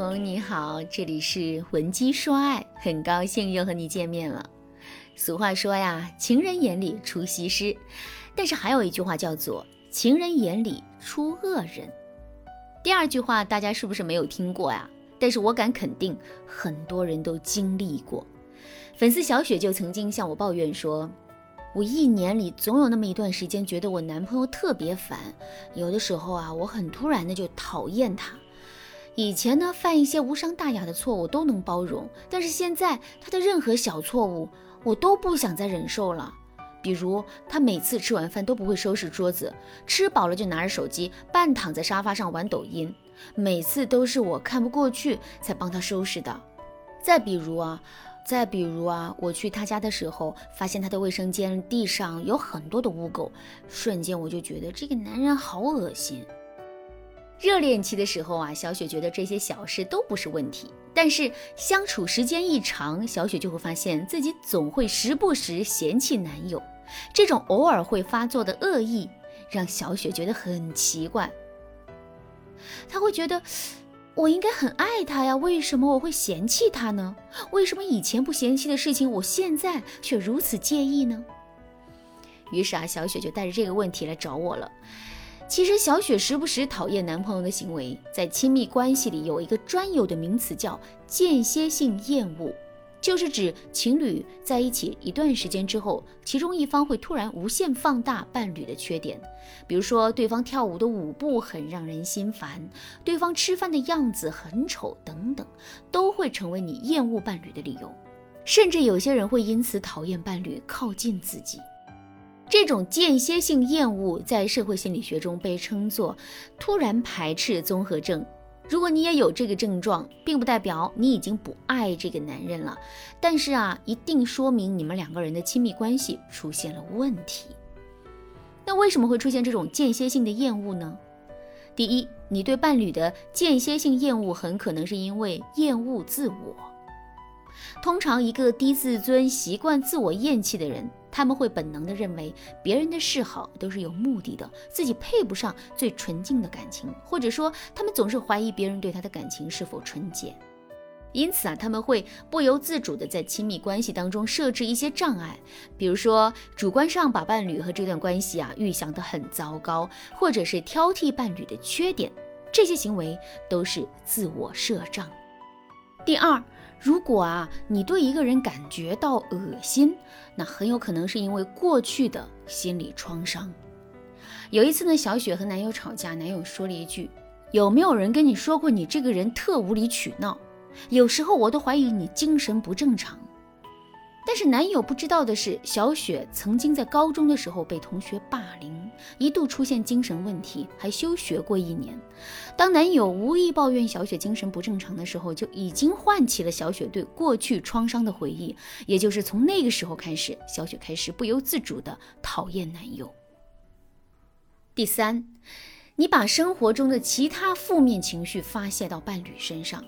朋友你好，这里是文姬说爱，很高兴又和你见面了。俗话说呀，情人眼里出西施，但是还有一句话叫做情人眼里出恶人。第二句话大家是不是没有听过呀？但是我敢肯定，很多人都经历过。粉丝小雪就曾经向我抱怨说，我一年里总有那么一段时间，觉得我男朋友特别烦，有的时候啊，我很突然的就讨厌他。以前呢，犯一些无伤大雅的错误都能包容，但是现在他的任何小错误，我都不想再忍受了。比如，他每次吃完饭都不会收拾桌子，吃饱了就拿着手机半躺在沙发上玩抖音，每次都是我看不过去才帮他收拾的。再比如啊，再比如啊，我去他家的时候，发现他的卫生间地上有很多的污垢，瞬间我就觉得这个男人好恶心。热恋期的时候啊，小雪觉得这些小事都不是问题。但是相处时间一长，小雪就会发现自己总会时不时嫌弃男友。这种偶尔会发作的恶意，让小雪觉得很奇怪。她会觉得，我应该很爱他呀，为什么我会嫌弃他呢？为什么以前不嫌弃的事情，我现在却如此介意呢？于是啊，小雪就带着这个问题来找我了。其实小雪时不时讨厌男朋友的行为，在亲密关系里有一个专有的名词叫间歇性厌恶，就是指情侣在一起一段时间之后，其中一方会突然无限放大伴侣的缺点，比如说对方跳舞的舞步很让人心烦，对方吃饭的样子很丑等等，都会成为你厌恶伴侣的理由，甚至有些人会因此讨厌伴侣靠近自己。这种间歇性厌恶在社会心理学中被称作突然排斥综合症。如果你也有这个症状，并不代表你已经不爱这个男人了，但是啊，一定说明你们两个人的亲密关系出现了问题。那为什么会出现这种间歇性的厌恶呢？第一，你对伴侣的间歇性厌恶很可能是因为厌恶自我。通常，一个低自尊、习惯自我厌弃的人。他们会本能地认为别人的示好都是有目的的，自己配不上最纯净的感情，或者说他们总是怀疑别人对他的感情是否纯洁。因此啊，他们会不由自主地在亲密关系当中设置一些障碍，比如说主观上把伴侣和这段关系啊预想得很糟糕，或者是挑剔伴侣的缺点，这些行为都是自我设障。第二。如果啊，你对一个人感觉到恶心，那很有可能是因为过去的心理创伤。有一次呢，小雪和男友吵架，男友说了一句：“有没有人跟你说过你这个人特无理取闹？有时候我都怀疑你精神不正常。”但是男友不知道的是，小雪曾经在高中的时候被同学霸凌，一度出现精神问题，还休学过一年。当男友无意抱怨小雪精神不正常的时候，就已经唤起了小雪对过去创伤的回忆。也就是从那个时候开始，小雪开始不由自主的讨厌男友。第三，你把生活中的其他负面情绪发泄到伴侣身上。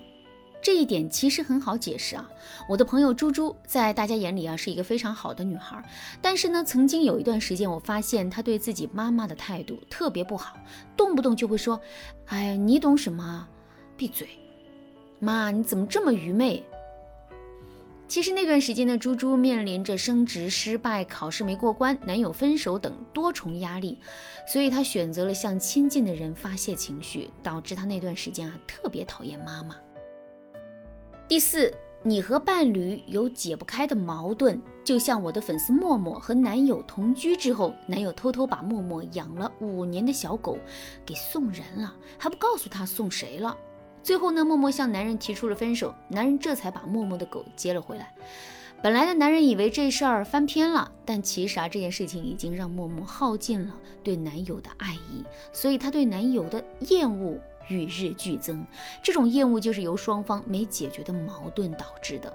这一点其实很好解释啊，我的朋友猪猪在大家眼里啊是一个非常好的女孩，但是呢，曾经有一段时间，我发现她对自己妈妈的态度特别不好，动不动就会说：“哎呀，你懂什么？闭嘴！妈，你怎么这么愚昧？”其实那段时间的，猪猪面临着升职失败、考试没过关、男友分手等多重压力，所以她选择了向亲近的人发泄情绪，导致她那段时间啊特别讨厌妈妈。第四，你和伴侣有解不开的矛盾，就像我的粉丝默默和男友同居之后，男友偷偷把默默养了五年的小狗给送人了，还不告诉他送谁了。最后呢，默默向男人提出了分手，男人这才把默默的狗接了回来。本来的男人以为这事儿翻篇了，但其实啊，这件事情已经让默默耗尽了对男友的爱意，所以他对男友的厌恶。与日俱增，这种厌恶就是由双方没解决的矛盾导致的。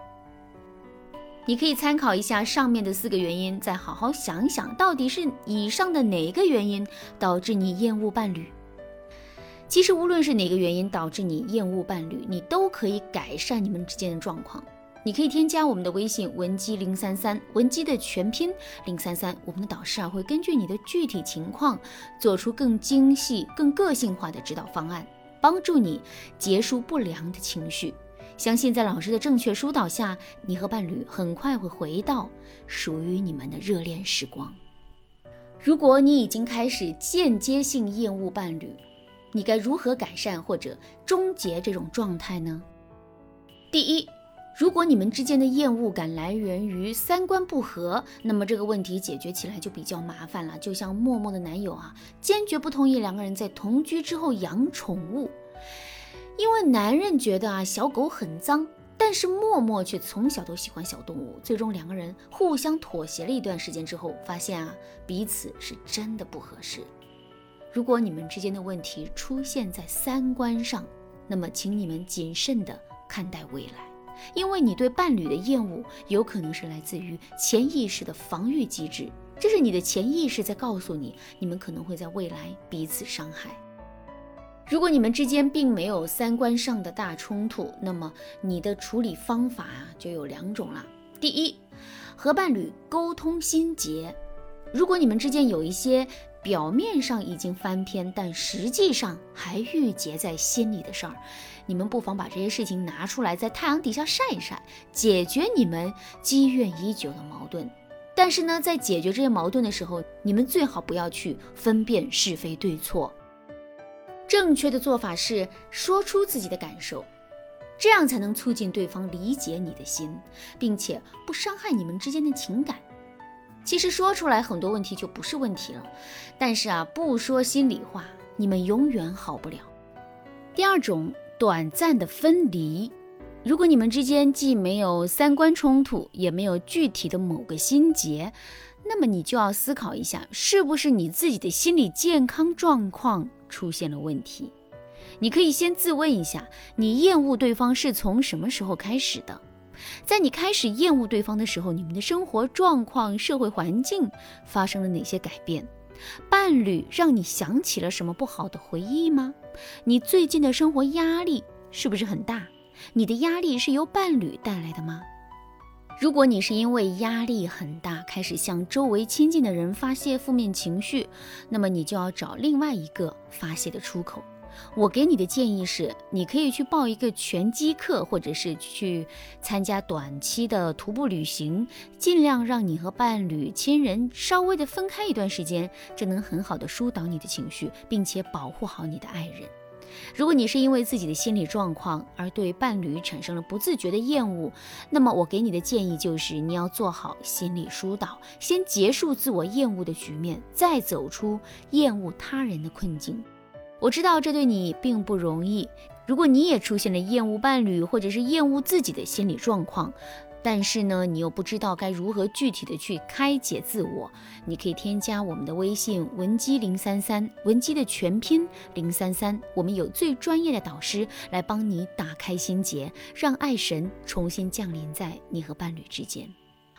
你可以参考一下上面的四个原因，再好好想一想，到底是以上的哪一个原因导致你厌恶伴侣？其实无论是哪个原因导致你厌恶伴侣，你都可以改善你们之间的状况。你可以添加我们的微信文姬零三三，文姬的全拼零三三，我们的导师啊会根据你的具体情况，做出更精细、更个性化的指导方案。帮助你结束不良的情绪。相信在老师的正确疏导下，你和伴侣很快会回到属于你们的热恋时光。如果你已经开始间接性厌恶伴侣，你该如何改善或者终结这种状态呢？第一，如果你们之间的厌恶感来源于三观不合，那么这个问题解决起来就比较麻烦了。就像默默的男友啊，坚决不同意两个人在同居之后养宠物。因为男人觉得啊小狗很脏，但是默默却从小都喜欢小动物。最终两个人互相妥协了一段时间之后，发现啊彼此是真的不合适。如果你们之间的问题出现在三观上，那么请你们谨慎的看待未来，因为你对伴侣的厌恶有可能是来自于潜意识的防御机制，这是你的潜意识在告诉你，你们可能会在未来彼此伤害。如果你们之间并没有三观上的大冲突，那么你的处理方法啊就有两种了。第一，和伴侣沟通心结。如果你们之间有一些表面上已经翻篇，但实际上还郁结在心里的事儿，你们不妨把这些事情拿出来，在太阳底下晒一晒，解决你们积怨已久的矛盾。但是呢，在解决这些矛盾的时候，你们最好不要去分辨是非对错。正确的做法是说出自己的感受，这样才能促进对方理解你的心，并且不伤害你们之间的情感。其实说出来很多问题就不是问题了，但是啊，不说心里话，你们永远好不了。第二种，短暂的分离。如果你们之间既没有三观冲突，也没有具体的某个心结，那么你就要思考一下，是不是你自己的心理健康状况。出现了问题，你可以先自问一下：你厌恶对方是从什么时候开始的？在你开始厌恶对方的时候，你们的生活状况、社会环境发生了哪些改变？伴侣让你想起了什么不好的回忆吗？你最近的生活压力是不是很大？你的压力是由伴侣带来的吗？如果你是因为压力很大，开始向周围亲近的人发泄负面情绪，那么你就要找另外一个发泄的出口。我给你的建议是，你可以去报一个拳击课，或者是去参加短期的徒步旅行，尽量让你和伴侣、亲人稍微的分开一段时间，这能很好的疏导你的情绪，并且保护好你的爱人。如果你是因为自己的心理状况而对伴侣产生了不自觉的厌恶，那么我给你的建议就是你要做好心理疏导，先结束自我厌恶的局面，再走出厌恶他人的困境。我知道这对你并不容易。如果你也出现了厌恶伴侣或者是厌恶自己的心理状况，但是呢，你又不知道该如何具体的去开解自我，你可以添加我们的微信文姬零三三，文姬的全拼零三三，我们有最专业的导师来帮你打开心结，让爱神重新降临在你和伴侣之间。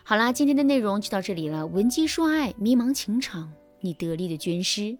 好啦，今天的内容就到这里了，文姬说爱，迷茫情场，你得力的军师。